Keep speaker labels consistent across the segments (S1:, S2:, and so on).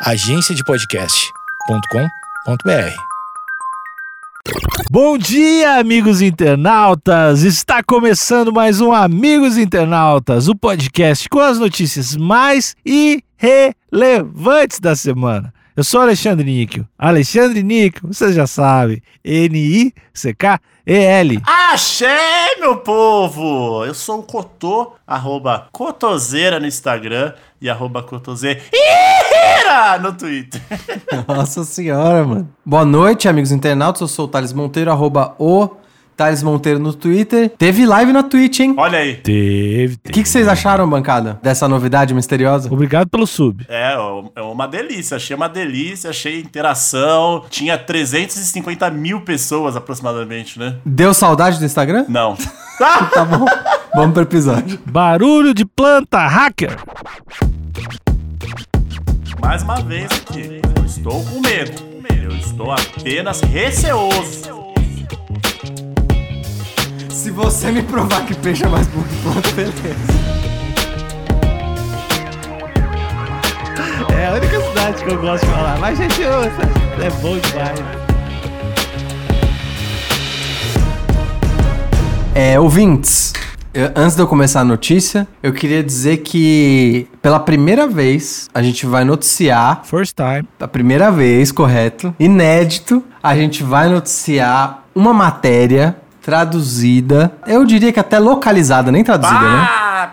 S1: agenciadepodcast.com.br.
S2: Bom dia, amigos internautas! Está começando mais um Amigos Internautas, o podcast com as notícias mais irrelevantes da semana. Eu sou Alexandre Níquel. Alexandre Níquel, você já sabe. N-I-C-K-E-L.
S3: Axé, meu povo! Eu sou o Cotô, arroba Cotoseira no Instagram e arroba Cotoseira no Twitter.
S4: Nossa senhora, mano. Boa noite, amigos internautas. Eu sou o Thales Monteiro, arroba o Thales Monteiro no Twitter. Teve live na Twitch, hein?
S3: Olha aí.
S2: Teve,
S4: O que, que vocês acharam, bancada, dessa novidade misteriosa?
S2: Obrigado pelo sub.
S3: É, é uma delícia. Achei uma delícia, achei interação. Tinha 350 mil pessoas aproximadamente, né?
S4: Deu saudade do Instagram?
S3: Não.
S4: Tá bom. Vamos pro episódio.
S2: Barulho de planta hacker.
S3: Mais uma vez aqui. Eu estou com medo. Eu estou apenas receoso.
S4: Se você me provar que peixe é mais burro que planta, beleza.
S2: É a única cidade que eu gosto de falar. Mas, gente, ouça, é bom demais.
S4: É, ouvintes, eu- antes de eu começar a notícia, eu queria dizer que pela primeira vez a gente vai noticiar
S2: First time.
S4: a primeira vez, correto, inédito, a gente vai noticiar uma matéria traduzida, eu diria que até localizada, nem traduzida, né?
S3: Ah!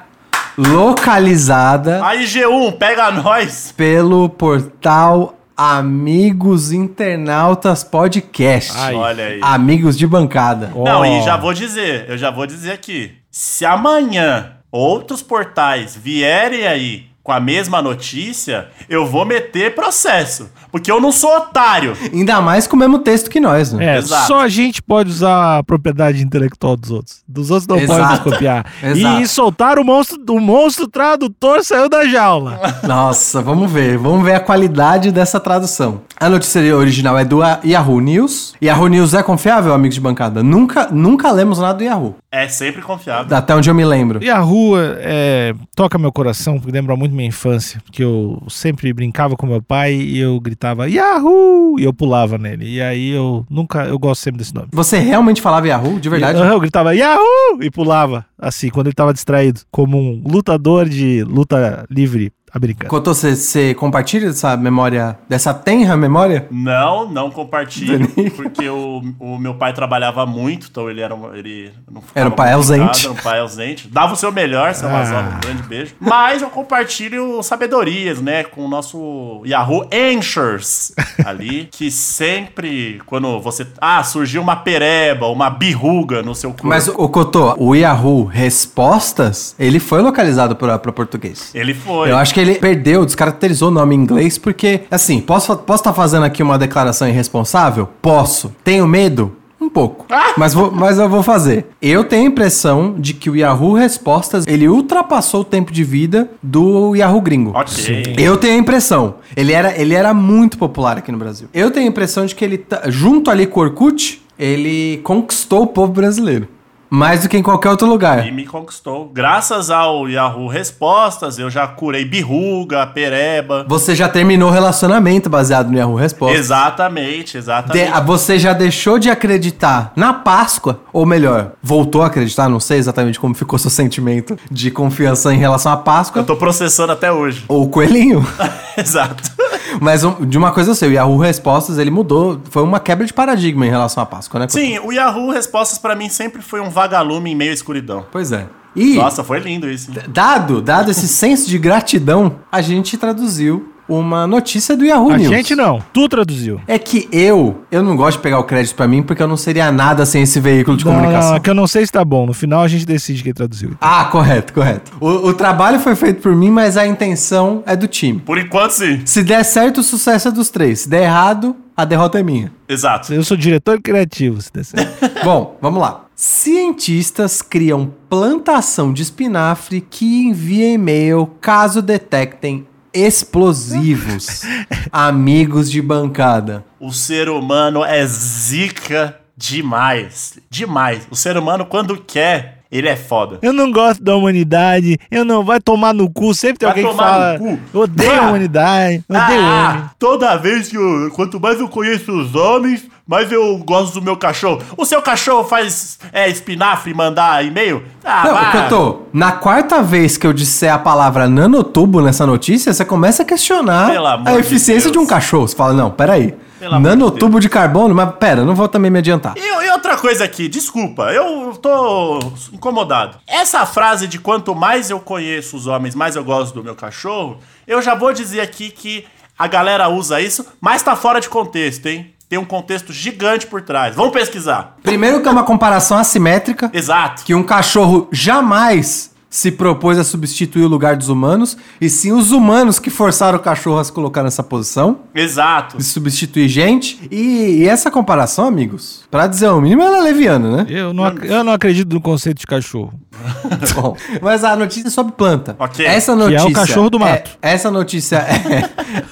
S4: Localizada
S3: Aí, G1, pega nós.
S4: pelo portal Amigos Internautas Podcast.
S2: Ai.
S3: Olha aí.
S4: Amigos de bancada.
S3: Não,
S2: Ó.
S3: e já vou dizer, eu já vou dizer aqui. Se amanhã outros portais vierem aí com a mesma notícia, eu vou meter processo. Porque eu não sou otário.
S4: Ainda mais com o mesmo texto que nós, né?
S2: É,
S3: Exato.
S2: só a gente pode usar a propriedade intelectual dos outros. Dos outros não
S4: Exato.
S2: nos copiar.
S4: Exato.
S2: E soltar o monstro, o monstro tradutor saiu da jaula.
S4: Nossa, vamos ver. Vamos ver a qualidade dessa tradução. A notícia original é do Yahoo News. Yahoo News é confiável, amigos de bancada? Nunca, nunca lemos nada do Yahoo.
S3: É sempre confiável.
S4: Até onde eu me lembro.
S2: E a rua é, toca meu coração, porque lembra muito minha infância. Porque eu sempre brincava com meu pai e eu gritava Yahoo! E eu pulava nele. E aí eu nunca, eu gosto sempre desse nome.
S4: Você realmente falava Yahoo? De verdade?
S2: Eu, eu gritava Yahoo! E pulava, assim, quando ele tava distraído. Como um lutador de luta livre americano.
S4: Cotô, você, você compartilha dessa memória, dessa tenra memória?
S3: Não, não compartilho, porque o, o meu pai trabalhava muito, então ele era um, ele não
S4: Era um pai ausente.
S3: era um pai ausente. Dava o seu melhor, seu
S2: Ah.
S3: Um grande beijo. Mas eu compartilho sabedorias, né, com o nosso Yahoo Answers ali, que sempre quando você, ah, surgiu uma pereba, uma birruga no seu corpo.
S4: Mas, o Cotô, o Yahoo Respostas, ele foi localizado para português.
S3: ele foi.
S4: Eu acho que ele perdeu, descaracterizou o nome em inglês, porque, assim, posso estar posso tá fazendo aqui uma declaração irresponsável? Posso. Tenho medo? Um pouco. Mas, vou, mas eu vou fazer. Eu tenho a impressão de que o Yahoo Respostas, ele ultrapassou o tempo de vida do Yahoo Gringo.
S3: Ok.
S4: Eu tenho a impressão. Ele era, ele era muito popular aqui no Brasil. Eu tenho a impressão de que ele, tá- junto ali com o Orkut, ele conquistou o povo brasileiro. Mais do que em qualquer outro lugar.
S3: E me conquistou. Graças ao Yahoo Respostas, eu já curei birruga, pereba.
S4: Você já terminou o relacionamento baseado no Yahoo Respostas.
S3: Exatamente,
S4: De-
S3: exatamente.
S4: ah, você já deixou de acreditar na Páscoa? Ou melhor, voltou a acreditar? Não sei exatamente como ficou seu sentimento de confiança em relação à Páscoa.
S3: Eu tô processando até hoje.
S4: Ou o coelhinho.
S3: Exato.
S4: Mas um- de uma coisa eu sei, o Yahoo Respostas, ele mudou. Foi uma quebra de paradigma em relação à Páscoa, né?
S3: Sim, o Yahoo Respostas pra mim sempre foi um vagalume em meio à escuridão.
S4: Pois é. E,
S3: Nossa, foi lindo isso.
S4: dado, dado esse senso de gratidão, a gente traduziu uma notícia do Yahoo
S2: A
S4: News.
S2: gente não, tu traduziu.
S4: É que eu, eu não gosto de pegar o crédito pra mim, porque eu não seria nada sem esse veículo de
S2: Não,
S4: comunicação.
S2: não, é que eu não sei se tá bom. No final a gente decide quem traduziu.
S4: Ah, correto, correto. O, o trabalho foi feito por mim, mas a intenção é do time.
S3: Por enquanto, sim.
S4: Se der certo, o sucesso é dos três. Se der errado, a derrota é minha.
S3: Exato.
S2: Eu sou diretor criativo, se der certo.
S4: Bom, vamos lá. Cientistas criam plantação de espinafre que envia e-mail caso detectem explosivos. Amigos de bancada.
S3: O ser humano é zica demais. Demais. O ser humano, quando quer, Ele é foda.
S2: Eu não gosto da humanidade. Eu não. Vai tomar no cu. Sempre tem
S3: Vai
S2: alguém que
S3: tomar
S2: fala.
S3: no cu.
S2: Eu odeio a
S3: Ah.
S2: humanidade. eu Odeio homem.
S3: Ah, toda vez que eu. Quanto mais eu conheço os homens, mais eu gosto do meu cachorro. O seu cachorro faz é, espinafre e mandar e-mail? Ah,
S4: Não, eu tô. Na quarta vez que eu disser a palavra nanotubo nessa notícia, você começa a questionar a
S3: de
S4: eficiência de,
S3: Deus.
S4: um cachorro. Você fala, não, peraí.
S3: Pelo amor de
S4: Nanotubo de, carbono? Mas pera, não vou também me adiantar.
S3: E, e outra coisa aqui, desculpa, eu tô incomodado. Essa frase de quanto mais eu conheço os homens, mais eu gosto do meu cachorro, eu já vou dizer aqui que a galera usa isso, mas tá fora de contexto, hein? Tem um contexto gigante por trás. Vamos pesquisar.
S4: Primeiro que é uma comparação assimétrica,
S3: Exato.
S4: que um cachorro jamais se propôs a substituir o lugar dos humanos, e sim os humanos que forçaram o cachorro a se colocar nessa posição,
S3: Exato.
S4: de substituir gente. E, e essa comparação, amigos, pra dizer o mínimo, ela é leviana, né?
S2: Eu não, ac- eu não acredito no conceito de cachorro.
S4: Bom, mas a notícia é sobre planta.
S3: Ok.
S4: Essa
S2: Que é o
S4: notícia.
S2: cachorro do mato.
S4: é- essa notícia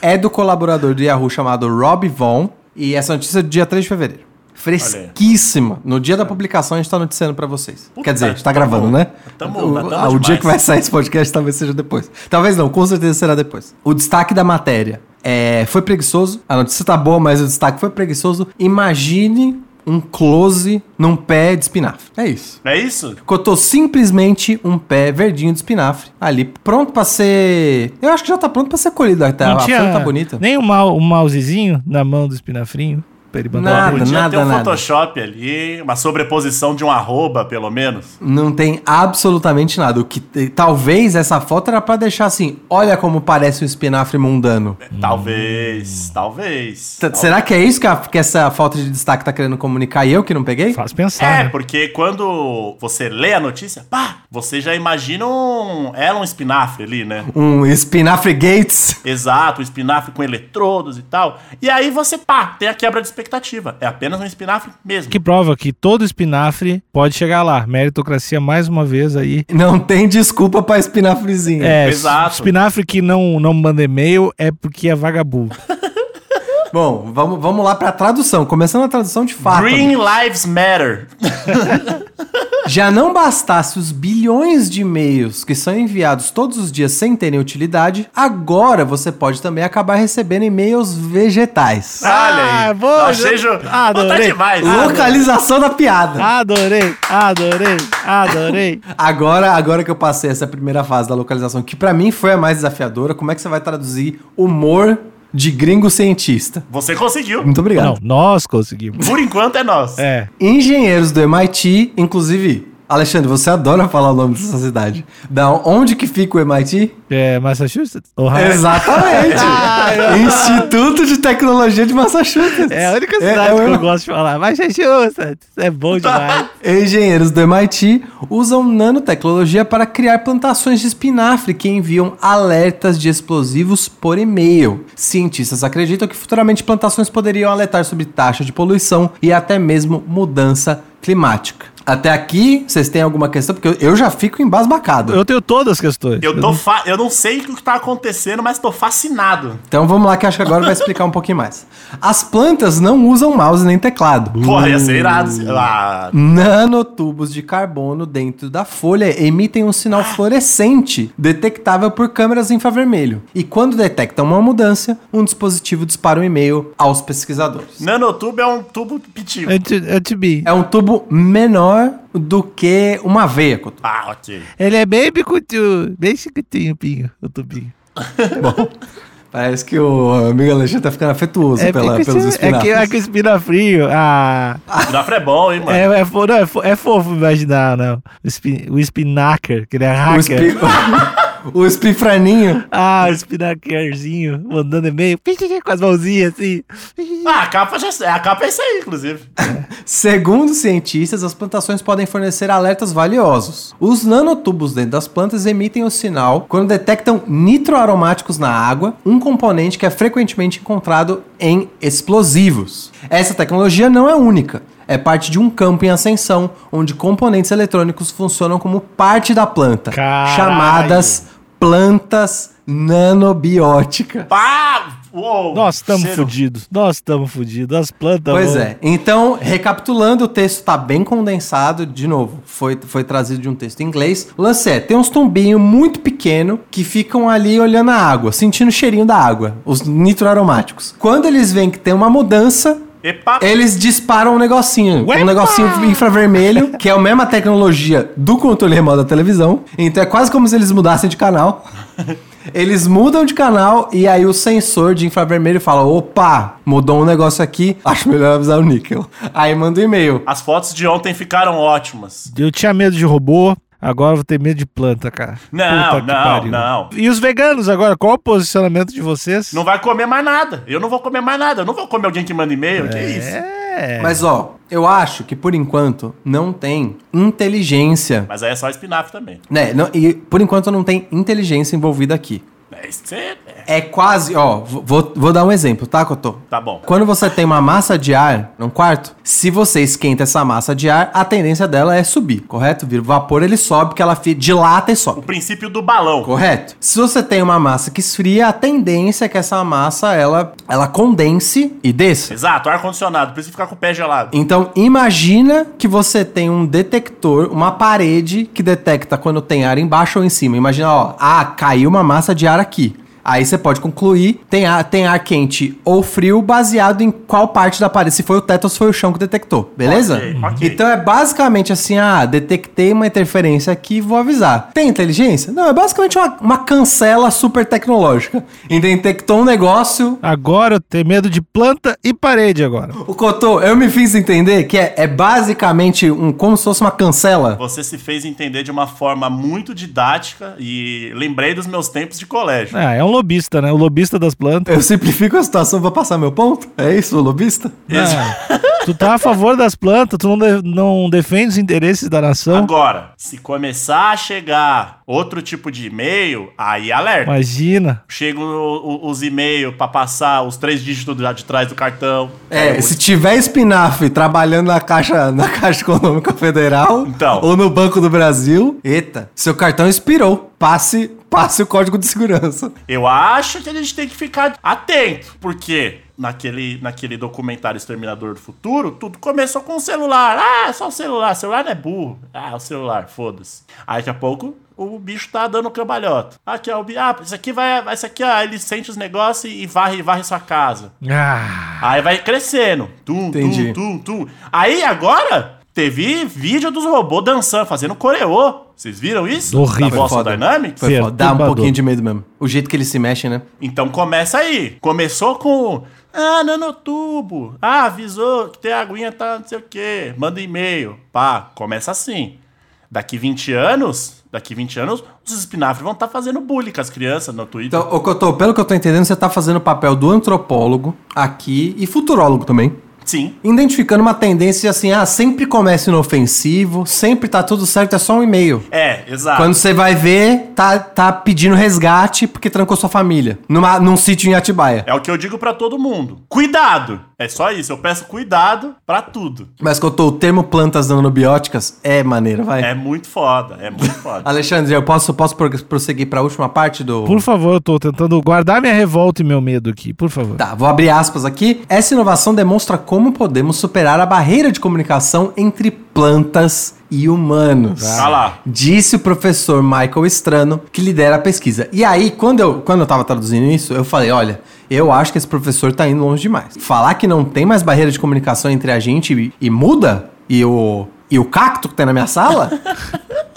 S4: é, é do colaborador do Yahoo chamado Rob Vaughn. E essa notícia é do dia 3 de fevereiro. Fresquíssima. No dia da publicação a gente tá noticiando pra vocês.
S3: Puta,
S4: Quer dizer, a gente tá
S3: tamo-
S4: gravando, né?
S3: tamo-
S4: o,
S3: tamo
S4: ah, o dia que vai sair esse podcast talvez seja depois. Talvez não, com certeza será depois. O destaque da matéria é, foi preguiçoso. A notícia tá boa, mas o destaque foi preguiçoso. Imagine um close num pé de espinafre. É isso.
S3: É isso?
S4: Cotou simplesmente um pé verdinho de espinafre ali, pronto pra ser. Eu acho que já tá pronto pra ser colhido até.
S2: não
S4: a
S2: tinha
S4: folha tá bonita.
S2: nem um, mau- um mousezinho na mão do espinafrinho pra ele mandar
S4: Nada,
S2: uma
S3: Podia
S4: nada,
S3: ter um
S4: nada.
S3: Photoshop ali, uma sobreposição de um arroba, pelo menos.
S4: Não tem absolutamente nada. O que talvez essa foto era pra deixar assim, olha como parece um espinafre mundano.
S3: Talvez, talvez.
S4: T- Será que é isso que, a- que essa falta de destaque tá querendo comunicar e eu que não peguei?
S2: Faz pensar.
S3: É,
S2: né?
S3: porque quando você lê a notícia, pá, você já imagina um. Ela um espinafre ali, né?
S4: Um espinafre Gates.
S3: Exato, um espinafre com eletrodos e tal. E aí você, pá, tem a quebra de expectativa. É apenas um espinafre mesmo.
S2: Que prova que todo espinafre pode chegar lá. Meritocracia mais uma vez aí.
S4: Não tem desculpa pra espinafrezinho.
S2: É,
S3: Exato.
S2: espinafre que não, não manda e-mail é porque é vagabundo.
S4: Bom, vamos, vamos lá pra tradução. Começando a tradução de fato.
S3: Green Lives Matter.
S4: Já não bastasse os bilhões de e-mails que são enviados todos os dias sem terem utilidade, agora você pode também acabar recebendo e-mails vegetais.
S3: Olha aí.
S2: Ah, vou-
S3: Eu achei tá
S2: adorei.
S3: demais.
S4: Localização da piada.
S2: Adorei, adorei, adorei.
S4: Agora, agora que eu passei essa primeira fase da localização, que pra mim foi a mais desafiadora, como é que você vai traduzir humor de gringo cientista?
S3: Você conseguiu.
S4: Muito obrigado.
S2: Não, nós conseguimos.
S3: Por enquanto é nosso.
S2: É.
S4: Engenheiros do MIT, inclusive, Alexandre, você adora falar o nome dessa cidade. Da onde que fica o MIT?
S2: É Massachusetts? Ohio?
S4: Exatamente. Instituto de Tecnologia de Massachusetts.
S2: É a única
S4: É,
S2: cidade
S4: é
S2: que eu gosto de falar. Massachusetts. É bom demais.
S4: Engenheiros do MIT usam nanotecnologia para criar plantações de espinafre que enviam alertas de explosivos por e-mail. Cientistas acreditam que futuramente plantações poderiam alertar sobre taxa de poluição e até mesmo mudança climática. Até aqui, vocês têm alguma questão? Porque eu, eu já fico embasbacado.
S2: Eu tenho todas as questões.
S3: Eu, tô fa... eu não sei o que tá acontecendo, mas tô fascinado.
S4: Então vamos lá que acho que agora vai explicar um pouquinho mais. As plantas não usam mouse nem teclado.
S3: Porra, ia ser irado. Ah,
S4: Nanotubos de carbono dentro da folha emitem um sinal fluorescente detectável por câmeras infravermelho. E quando detectam uma mudança, um dispositivo dispara um e-mail aos pesquisadores.
S3: nanotube é um tubo pitinho.
S2: É é.
S4: É um tubo menor do que uma veia. Couto.
S3: Ah, ok.
S2: Ele é bem bicutinho, bem chiquitinho, pinho, o tubinho.
S4: Parece que o amigo Alexandre tá ficando afetuoso pela,
S2: bicutinho,
S4: pelos
S2: é que,
S4: espinafres.
S2: é que o espinafrinho, ah,
S3: Espinafre é bom, hein, mano?
S2: é, é, fo- não, é, fo- é fofo imaginar, não. O, spin, o spinacker, que ele é
S4: O,
S2: hacker.
S4: o espifraninho.
S2: Ah, o spinackerzinho, mandando e-mail, com as mãozinhas assim.
S3: Ah, a capa, já... a capa é isso aí, inclusive.
S4: Segundo cientistas, as plantações podem fornecer alertas valiosos. Os nanotubos dentro das plantas emitem o sinal quando detectam nitroaromáticos na água, um componente que é frequentemente encontrado em explosivos. Essa tecnologia não é única. É parte de um campo em ascensão, onde componentes eletrônicos funcionam como parte da planta,
S2: Caralho.
S4: chamadas plantas nanobiótica.
S3: Pá! Uou,
S2: Nós estamos fudidos. Nós estamos fudidos. As plantas.
S4: Pois
S2: vão-
S4: é. Então, recapitulando, o texto tá bem condensado. De novo, foi, foi trazido de um texto em inglês. O lance é, tem uns tombinhos muito pequenos que ficam ali olhando a água, sentindo o cheirinho da água. Os nitroaromáticos. Quando eles veem que tem uma mudança,
S3: Epa!
S4: eles disparam um negocinho.
S2: Uepa!
S4: Um negocinho infravermelho, que é a mesma tecnologia do controle remoto da televisão. Então é quase como se eles mudassem de canal. Eles mudam de canal e aí o sensor de infravermelho fala: opa, mudou um negócio aqui, acho melhor avisar o níquel. Aí manda um e-mail.
S3: As fotos de ontem ficaram ótimas.
S2: Eu tinha medo de robô. Agora eu vou ter medo de planta, cara.
S3: Não,
S2: Puta que
S3: não,
S2: pariu.
S3: não.
S2: E os veganos agora? Qual o posicionamento de vocês?
S3: Não vai comer mais nada. Eu não vou comer mais nada. Eu não vou comer alguém que manda e-mail. Que isso?
S2: É.
S4: Mas ó, eu acho que por enquanto não tem inteligência.
S3: Mas aí é só espinafre também.
S4: Né? Não, e por enquanto não tem inteligência envolvida aqui.
S3: É,
S4: quase, ó, vou, vou dar um exemplo, tá, Cotô?
S3: Tá bom.
S4: Quando você tem uma massa de ar num quarto, se você esquenta essa massa de ar, a tendência dela é subir, correto? Vira o vapor, ele sobe, porque ela dilata e
S3: O
S4: sobe.
S3: princípio do balão.
S4: Correto? Se você tem uma massa que esfria, a tendência é que essa massa ela, ela condense e desça.
S3: Exato, ar-condicionado. Precisa ficar com o pé gelado.
S4: Então, imagina que você tem um detector, uma parede que detecta quando tem ar embaixo ou em cima. Imagina, ó, ah, caiu uma massa de ar aqui aqui. Aí você pode concluir, tem ar, tem ar quente ou frio baseado em qual parte da parede, se foi o teto ou se foi o chão que detectou, beleza?
S3: Ok, ok.
S4: Então é basicamente assim, ah, detectei uma interferência aqui, vou avisar. Tem inteligência? Não, é basicamente uma, uma cancela super tecnológica. E detectou um negócio,
S2: Agora eu tenho medo de planta e parede agora.
S4: o Cotô, eu me fiz entender que é, é basicamente um, como se fosse uma cancela.
S3: Você se fez entender de uma forma muito didática e lembrei dos meus tempos de colégio.
S2: Ah, é um lobista, né? O lobista das plantas.
S4: Eu simplifico a situação pra passar meu ponto? É isso, o lobista?
S2: Ah, tu tá a favor das plantas, tu não, de- não defende os interesses da nação.
S3: Agora, se começar a chegar outro tipo de e-mail, aí alerta.
S2: Imagina.
S3: Chegam os e-mails pra passar os três dígitos lá de trás do cartão.
S4: É, se tiver espinafre trabalhando na Caixa, na Caixa Econômica Federal
S3: Então.
S4: ou no Banco do Brasil, eita, seu cartão expirou. Passe, passe o código de segurança.
S3: Eu acho que a gente tem que ficar atento, porque naquele, naquele documentário Exterminador do Futuro, tudo começou com o celular. Ah, é só o celular, o celular não é burro. Ah, o celular, foda-se. Aí daqui a pouco o bicho tá dando cambalhota. Aqui, ó, o bi- ah, isso aqui vai, isso aqui, ó, ele sente os negócios e varre, varre sua casa.
S2: Ah,
S3: Aí vai crescendo. Tum,
S4: Entendi.
S3: tum, tum, tum. Aí agora teve vídeo dos robôs dançando, fazendo coreô. Vocês viram isso?
S2: Horrível.
S3: Da Boston Dynamics?
S4: Foi foda. Dá um pouquinho de medo mesmo. O jeito que eles se mexem, né?
S3: Então começa aí. Começou com. Ah, nanotubo. Ah, avisou que tem aguinha, tá não sei o quê. Manda e-mail. Pá, começa assim. Daqui 20 anos, daqui 20 anos, os espinafres vão estar fazendo bullying com as crianças no Twitter.
S4: Então, ô Cotô, pelo que eu tô entendendo, você tá fazendo o papel do antropólogo aqui e futurólogo também.
S3: Sim.
S4: Identificando uma tendência assim, ah, sempre começa inofensivo, sempre tá tudo certo, é só um e-mail.
S3: É, exato.
S4: Quando você vai ver, tá, tá pedindo resgate porque trancou sua família. Numa, num sítio em Atibaia.
S3: É o que eu digo pra todo mundo. Cuidado! É só isso. Eu peço cuidado pra tudo.
S4: Mas Cotô, o termo plantas nanobióticas é maneiro, vai.
S3: É muito foda. É muito foda.
S4: Alexandre, eu posso, posso pro- prosseguir pra última parte do.
S2: por favor, eu tô tentando guardar minha revolta e meu medo aqui, por favor.
S4: Tá, vou abrir aspas aqui. Essa inovação demonstra como podemos superar a barreira de comunicação entre plantas e humanos.
S3: Tá lá.
S4: Disse o professor Michael Strano, que lidera a pesquisa. E aí, quando eu, quando eu tava traduzindo isso, eu falei, olha, eu acho que esse professor tá indo longe demais. Falar que não tem mais barreira de comunicação entre a gente e, e muda, e o, e o cacto que tem na minha sala...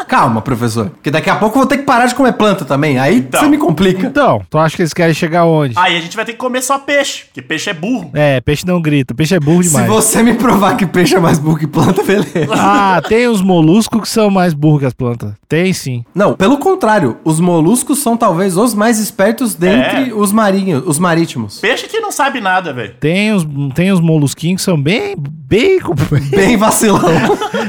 S4: Calma, professor. Porque daqui a pouco eu vou ter que parar de comer planta também. Aí
S3: Então.
S4: você me complica.
S2: Então, tu acha que eles querem chegar onde?
S3: Aí a gente vai ter que comer só peixe, porque peixe é burro.
S2: É, peixe não grita, peixe é burro
S4: Se
S2: demais.
S4: você me provar que peixe é mais burro que planta, beleza.
S2: Ah, tem os moluscos que são mais burros que as plantas. Tem sim.
S4: Não, pelo contrário, os moluscos são talvez os mais espertos dentre
S3: É.
S4: os marinhos, os marítimos.
S3: Peixe que não sabe nada, velho.
S2: Tem os, tem os molusquinhos que são bem, bem,
S4: Bem vacilão.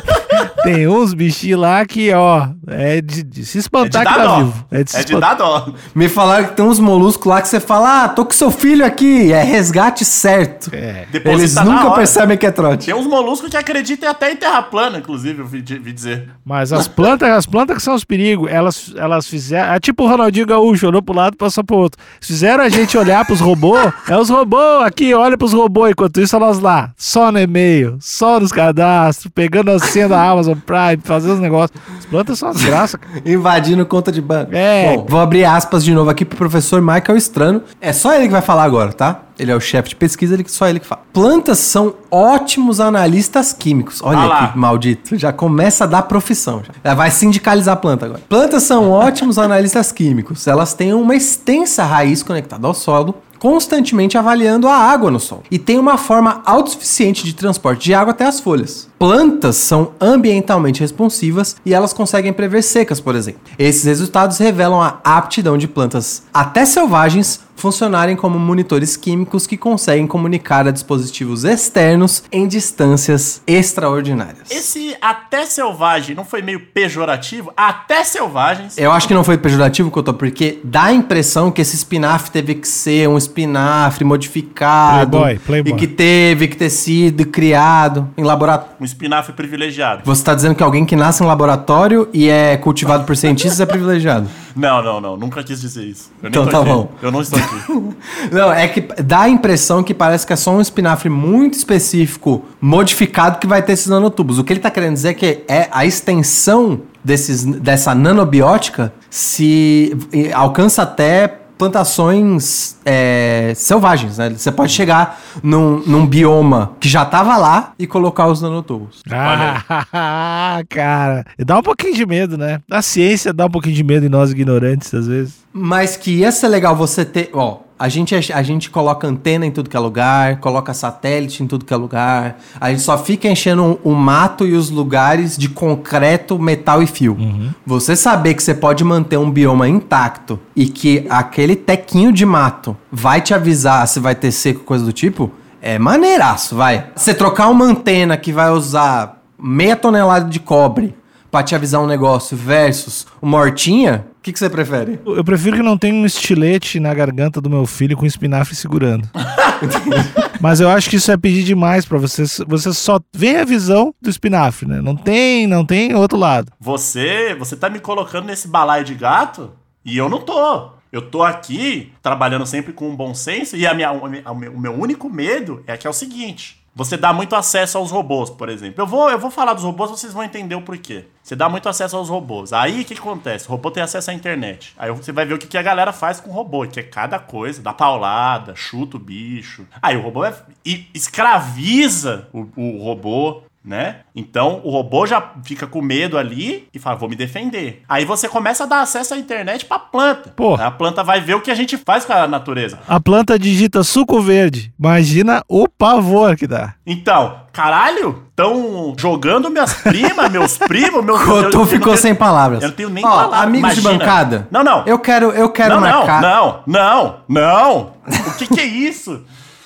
S2: Tem uns bichinhos lá que, ó, é de, de se
S3: É de
S2: espantar
S3: dar
S2: que tá
S3: dó.
S2: vivo. É de se
S3: É de
S2: espantar.
S3: dar dó.
S4: Me falaram que tem uns moluscos lá que você fala, ah, tô com seu filho aqui, é resgate certo.
S2: É.
S3: Deposita
S4: Eles nunca percebem que é trote.
S3: Tem uns moluscos que acreditam até em terra plana, inclusive, eu vi, vi dizer.
S2: Mas as plantas, as plantas que são os perigos, elas, elas fizeram. É tipo o Ronaldinho Gaúcho, olhou pro lado e passou pro outro. Fizeram a gente olhar pros robôs. É os robôs aqui, olha pros robôs. Enquanto isso, nós lá, só no e-mail, só nos cadastros, pegando a senha da Amazon Prime, fazendo os negócios. As plantas são as graças, cara.
S4: Invadindo conta de banco.
S2: É.
S4: Bom, vou abrir aspas de novo aqui pro professor Michael Strano. É só ele que vai falar agora, tá? Ele é o chefe de pesquisa, ele, só ele que fala. Plantas são ótimos analistas químicos. Olha
S3: Ah
S4: que maldito. Já começa a dar profissão. Já. Já vai sindicalizar a planta agora. Plantas são ótimos analistas químicos. Elas têm uma extensa raiz conectada ao solo, constantemente avaliando a água no solo. E tem uma forma autossuficiente de transporte de água até as folhas. Plantas são ambientalmente responsivas e elas conseguem prever secas, por exemplo. Esses resultados revelam a aptidão de plantas até selvagens funcionarem como monitores químicos que conseguem comunicar a dispositivos externos em distâncias extraordinárias.
S3: Esse até selvagem não foi meio pejorativo? Até selvagens.
S4: Eu acho que não foi pejorativo, Couto, porque dá a impressão que esse espinafre teve que ser um espinafre modificado.
S2: Playboy, playboy.
S4: E que teve que ter sido criado em laboratório.
S3: Um espinafre privilegiado.
S4: Você tá dizendo que alguém que nasce em laboratório e é cultivado por cientistas é privilegiado.
S3: Não, não, não. Nunca quis dizer isso. Eu
S4: Então tá
S3: aqui.
S4: bom.
S3: Eu não estou aqui.
S4: Não, é que dá a impressão que parece que é só um espinafre muito específico, modificado, que vai ter esses nanotubos. O que ele tá querendo dizer é que é a extensão desses, dessa nanobiótica se alcança até plantações é, selvagens, né? Você pode chegar num, num bioma que já tava lá e colocar os nanotubos.
S2: Ah, cara. Dá um pouquinho de medo, né? A ciência dá um pouquinho de medo em nós ignorantes, às vezes.
S4: Mas que ia ser legal você ter. Ó, a gente, a gente coloca antena em tudo que é lugar, coloca satélite em tudo que é lugar. A gente só fica enchendo o mato e os lugares de concreto, metal e fio. Você saber que você pode manter um bioma intacto e que aquele tequinho de mato vai te avisar se vai ter seco, coisa do tipo, é maneiraço, vai. Você trocar uma antena que vai usar meia tonelada de cobre pra te avisar um negócio versus uma hortinha, o que, que você prefere?
S2: Eu prefiro que não tenha um estilete na garganta do meu filho com espinafre segurando. Mas eu acho que isso é pedir demais pra você. Você só vê a visão do espinafre, né? Não tem, não tem outro lado.
S3: Você, você tá me colocando nesse balaio de gato e eu não tô. Eu tô aqui trabalhando sempre com bom senso e a minha, o meu- o meu único medo é que é o seguinte. Você dá muito acesso aos robôs, por exemplo. Eu vou, eu vou falar dos robôs, vocês vão entender o porquê. Você dá muito acesso aos robôs. Aí o que, acontece? O robô tem acesso à internet. Aí você vai ver o que, que a galera faz com o robô, que é cada coisa, dá paulada, chuta o bicho. Aí o robô é, escraviza o, o robô né? Então o robô já fica com medo ali e fala, vou me defender. Aí você começa a dar acesso à internet pra planta.
S2: Porra.
S3: Aí A planta vai ver o que a gente faz com a natureza.
S2: A planta digita suco verde. Imagina o pavor que dá.
S3: Então, caralho, estão jogando minhas primas, meus primos, meus eu- eu
S4: Cotô
S3: não
S4: ficou
S3: tenho-
S4: sem palavras.
S3: Eu não tenho nem
S4: Ó,
S3: palavras.
S4: Amigos de
S3: Imagina.
S4: bancada.
S3: Não, não.
S4: Eu quero, eu quero
S3: não,
S4: na
S3: não, não, não, não. O que, que é isso?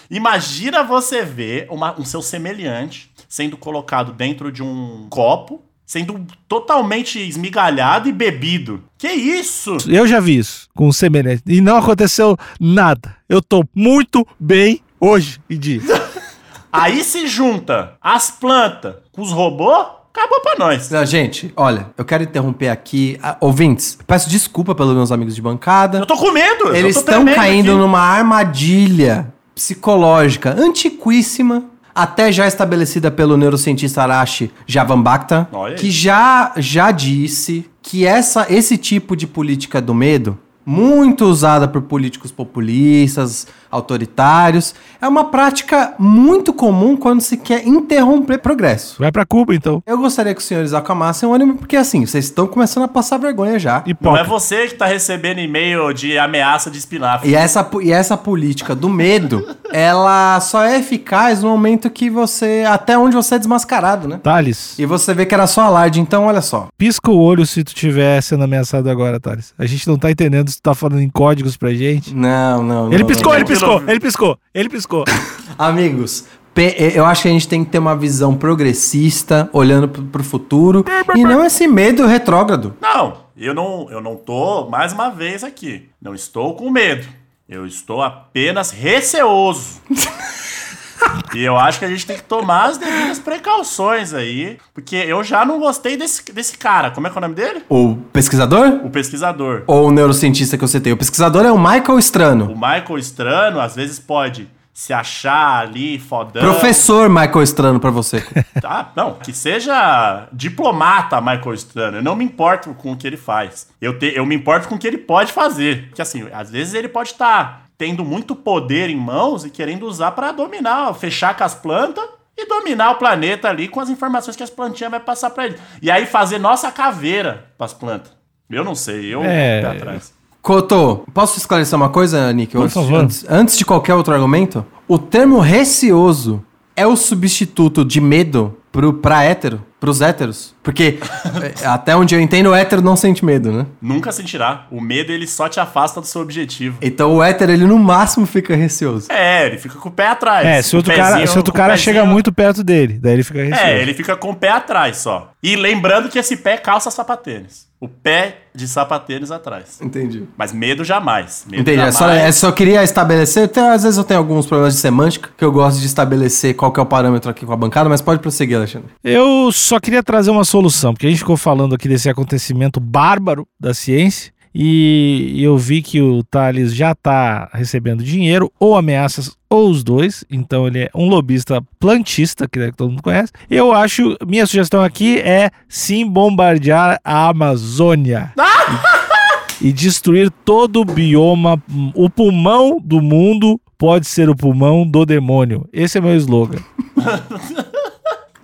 S3: Imagina você ver uma- um seu semelhante sendo colocado dentro de um copo, sendo totalmente esmigalhado e bebido. Que isso?
S2: Eu já vi isso com um semelhante. E não aconteceu nada. Eu tô muito bem hoje em dia.
S3: Aí se junta as plantas com os robôs, acabou pra nós.
S4: Não, Gente, olha, eu quero interromper aqui. Ah, ouvintes, peço desculpa pelos meus amigos de bancada.
S3: Eu tô com medo. eu
S4: Eles
S3: tô
S4: estão caindo
S3: aqui.
S4: numa armadilha psicológica antiquíssima, até já estabelecida pelo neurocientista Arashi Javambakta, que já, já disse que essa, esse tipo de política do medo, muito usada por políticos populistas, autoritários, é uma prática muito comum quando se quer interromper progresso.
S2: Vai pra Cuba, então.
S4: Eu gostaria que os senhores acalmassem o ânimo, porque assim, vocês estão começando a passar vergonha já.
S3: Não é você que tá recebendo e-mail de ameaça de espinafre.
S4: E essa, e essa política do medo, ela só é eficaz no momento que você. Até onde você é desmascarado, né?
S2: Thales,
S4: E você vê que era só alarde, então olha só.
S2: pisca o olho se tu estiver sendo ameaçado agora, Thales. A gente não tá entendendo se tu tá falando em códigos pra gente.
S4: Não, não.
S2: Ele
S4: não,
S2: piscou,
S4: não.
S2: ele piscou, ele piscou, ele piscou.
S4: Amigos, pe- eu acho que a gente tem que ter uma visão progressista, olhando pro, pro futuro, e não esse medo retrógrado.
S3: Não, eu não, eu não tô, mais uma vez aqui, não estou com medo. Eu estou apenas receoso. e eu acho que a gente tem que tomar as devidas precauções aí, porque eu já não gostei desse, desse cara. Como é que é o nome dele?
S4: O pesquisador?
S3: O pesquisador.
S4: Ou o neurocientista que eu citei? O pesquisador é o Michael
S3: O
S4: Strano.
S3: Michael Strano, às vezes, pode se achar ali fodão.
S4: Professor Michael Strano pra você.
S3: Tá, não, que seja diplomata Michael Strano. Eu não me importo com o que ele faz. Eu, te, eu me importo com o que ele pode fazer. Porque assim, às vezes ele pode estar tendo muito poder em mãos e querendo usar pra dominar, fechar com as plantas e dominar o planeta ali com as informações que as plantinhas vai passar pra ele. E aí fazer nossa caveira pras plantas. Eu não sei, eu
S2: É.
S3: pé atrás.
S4: Couto, posso esclarecer uma coisa, Nick?
S2: Por
S4: Antes,
S2: favor.
S4: antes, antes de qualquer outro argumento, o termo receoso é o substituto de medo pro, pra hétero, pros héteros. Porque, é, até onde eu entendo, o hétero não sente medo, né?
S3: Nunca sentirá. O medo ele só te afasta do seu objetivo.
S4: Então o hétero, ele no máximo fica receoso.
S3: É, ele fica com o pé atrás.
S2: É, se
S3: O
S2: outro cara,
S3: pezinho-
S2: se outro cara
S3: pezinho-
S2: chega muito perto dele, daí ele fica receoso.
S3: É, ele fica com o pé atrás só. E lembrando que esse pé calça sapatênis. O pé de sapatênis atrás.
S4: Entendi.
S3: Mas medo jamais. Medo
S4: Entendi. É
S3: jamais.
S4: só, é só queria estabelecer. Até, às vezes eu tenho alguns problemas de semântica que eu gosto de estabelecer qual que é o parâmetro aqui com a bancada, mas pode prosseguir, Alexandre.
S2: Eu só queria trazer uma solução, porque a gente ficou falando aqui desse acontecimento bárbaro da ciência e eu vi que o Thales já está recebendo dinheiro ou ameaças ou os dois, então ele é um lobista plantista, que, né, que todo mundo conhece. Eu acho, minha sugestão aqui é sim bombardear a Amazônia. e, e destruir todo o bioma, o pulmão do mundo pode ser o pulmão do demônio. Esse é meu slogan.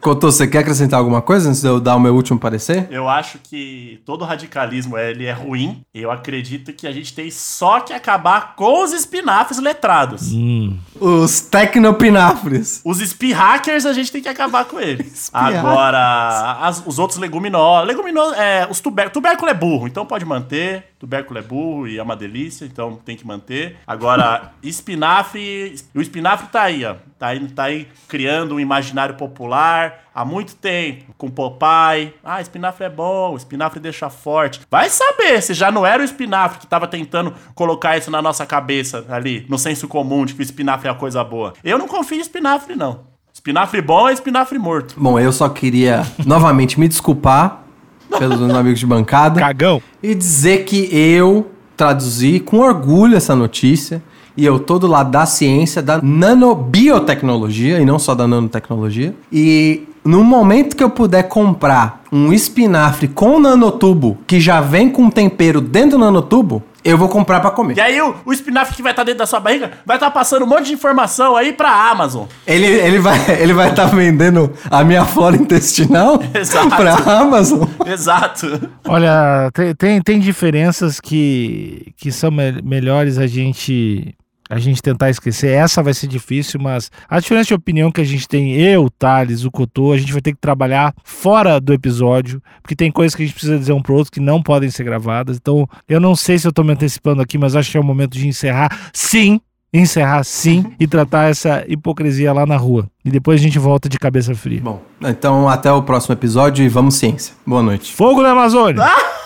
S4: Couto, você quer acrescentar alguma coisa antes de eu dar o meu último parecer?
S3: Eu acho que todo radicalismo ele é ruim. Eu acredito que a gente tem só que acabar com os espinafres letrados.
S2: Hum.
S4: Os tecnopinafres.
S3: Os hackers a gente tem que acabar com eles. Agora, as- os outros leguminosos. Leguminosos, é, os tubérculos. Tubérculo é burro, então pode manter. Tubérculo é burro e é uma delícia, então tem que manter. Agora, espinafre. O espinafre tá aí, ó. Tá aí, tá aí criando um imaginário popular há muito tempo. Com Popeye. Ah, espinafre é bom, espinafre deixa forte. Vai saber se já não era o espinafre que tava tentando colocar isso na nossa cabeça ali, no senso comum de que o espinafre é a coisa boa. Eu não confio em espinafre, não. Espinafre bom é espinafre morto.
S4: Bom, eu só queria novamente me desculpar pelos meus amigos de bancada
S2: Cagão.
S4: e dizer que eu traduzi com orgulho essa notícia e eu tô do lado da ciência, da nanobiotecnologia e não só da nanotecnologia. E no momento que eu puder comprar um espinafre com nanotubo que já vem com tempero dentro do nanotubo, eu vou comprar pra comer.
S3: E aí o, o espinafre que vai estar dentro da sua barriga vai estar passando um monte de informação aí pra Amazon.
S4: Ele, ele vai ele vai estar vendendo a minha flora intestinal
S3: Exato.
S4: pra Amazon.
S3: Exato.
S2: Olha, tem, tem, tem diferenças que, que são me- melhores a gente a gente tentar esquecer. Essa vai ser difícil, mas a diferença de opinião que a gente tem, eu, o Thales, o Cotô, a gente vai ter que trabalhar fora do episódio, porque tem coisas que a gente precisa dizer um pro outro que não podem ser gravadas. Então, eu não sei se eu tô me antecipando aqui, mas acho que é o momento de encerrar. Sim! Encerrar sim e tratar essa hipocrisia lá na rua. E depois a gente volta de cabeça fria.
S4: Bom, então até o próximo episódio e vamos ciência. Boa noite.
S2: Fogo na Amazônia!